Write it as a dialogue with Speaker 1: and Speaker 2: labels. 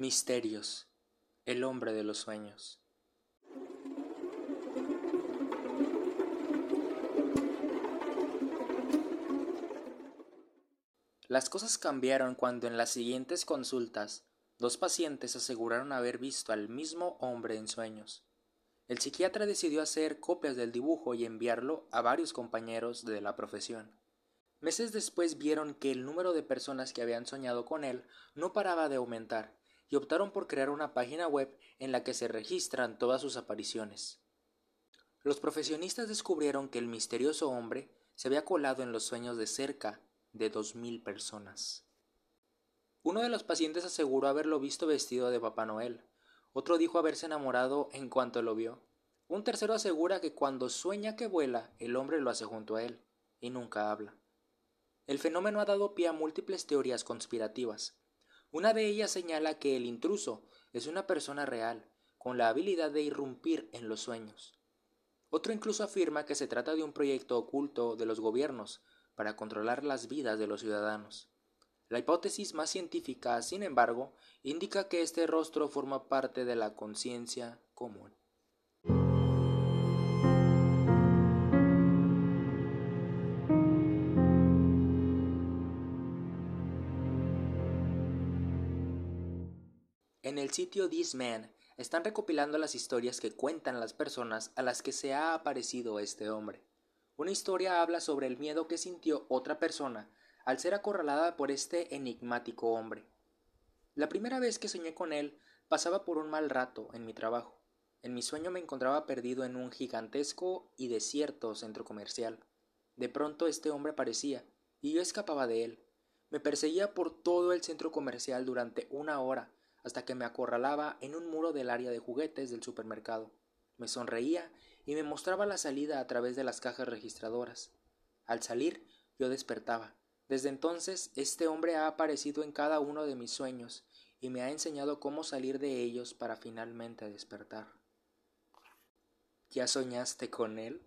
Speaker 1: Misterios. El hombre de los sueños. Las cosas cambiaron cuando en las siguientes consultas dos pacientes aseguraron haber visto al mismo hombre en sueños. El psiquiatra decidió hacer copias del dibujo y enviarlo a varios compañeros de la profesión. Meses después vieron que el número de personas que habían soñado con él no paraba de aumentar y optaron por crear una página web en la que se registran todas sus apariciones. Los profesionistas descubrieron que el misterioso hombre se había colado en los sueños de cerca de dos mil personas. Uno de los pacientes aseguró haberlo visto vestido de Papá Noel, otro dijo haberse enamorado en cuanto lo vio. Un tercero asegura que cuando sueña que vuela, el hombre lo hace junto a él, y nunca habla. El fenómeno ha dado pie a múltiples teorías conspirativas, una de ellas señala que el intruso es una persona real, con la habilidad de irrumpir en los sueños. Otro incluso afirma que se trata de un proyecto oculto de los gobiernos para controlar las vidas de los ciudadanos. La hipótesis más científica, sin embargo, indica que este rostro forma parte de la conciencia común. En el sitio This Man están recopilando las historias que cuentan las personas a las que se ha aparecido este hombre. Una historia habla sobre el miedo que sintió otra persona al ser acorralada por este enigmático hombre. La primera vez que soñé con él pasaba por un mal rato en mi trabajo. En mi sueño me encontraba perdido en un gigantesco y desierto centro comercial. De pronto este hombre aparecía, y yo escapaba de él. Me perseguía por todo el centro comercial durante una hora, hasta que me acorralaba en un muro del área de juguetes del supermercado. Me sonreía y me mostraba la salida a través de las cajas registradoras. Al salir, yo despertaba. Desde entonces, este hombre ha aparecido en cada uno de mis sueños y me ha enseñado cómo salir de ellos para finalmente despertar. ¿Ya soñaste con él?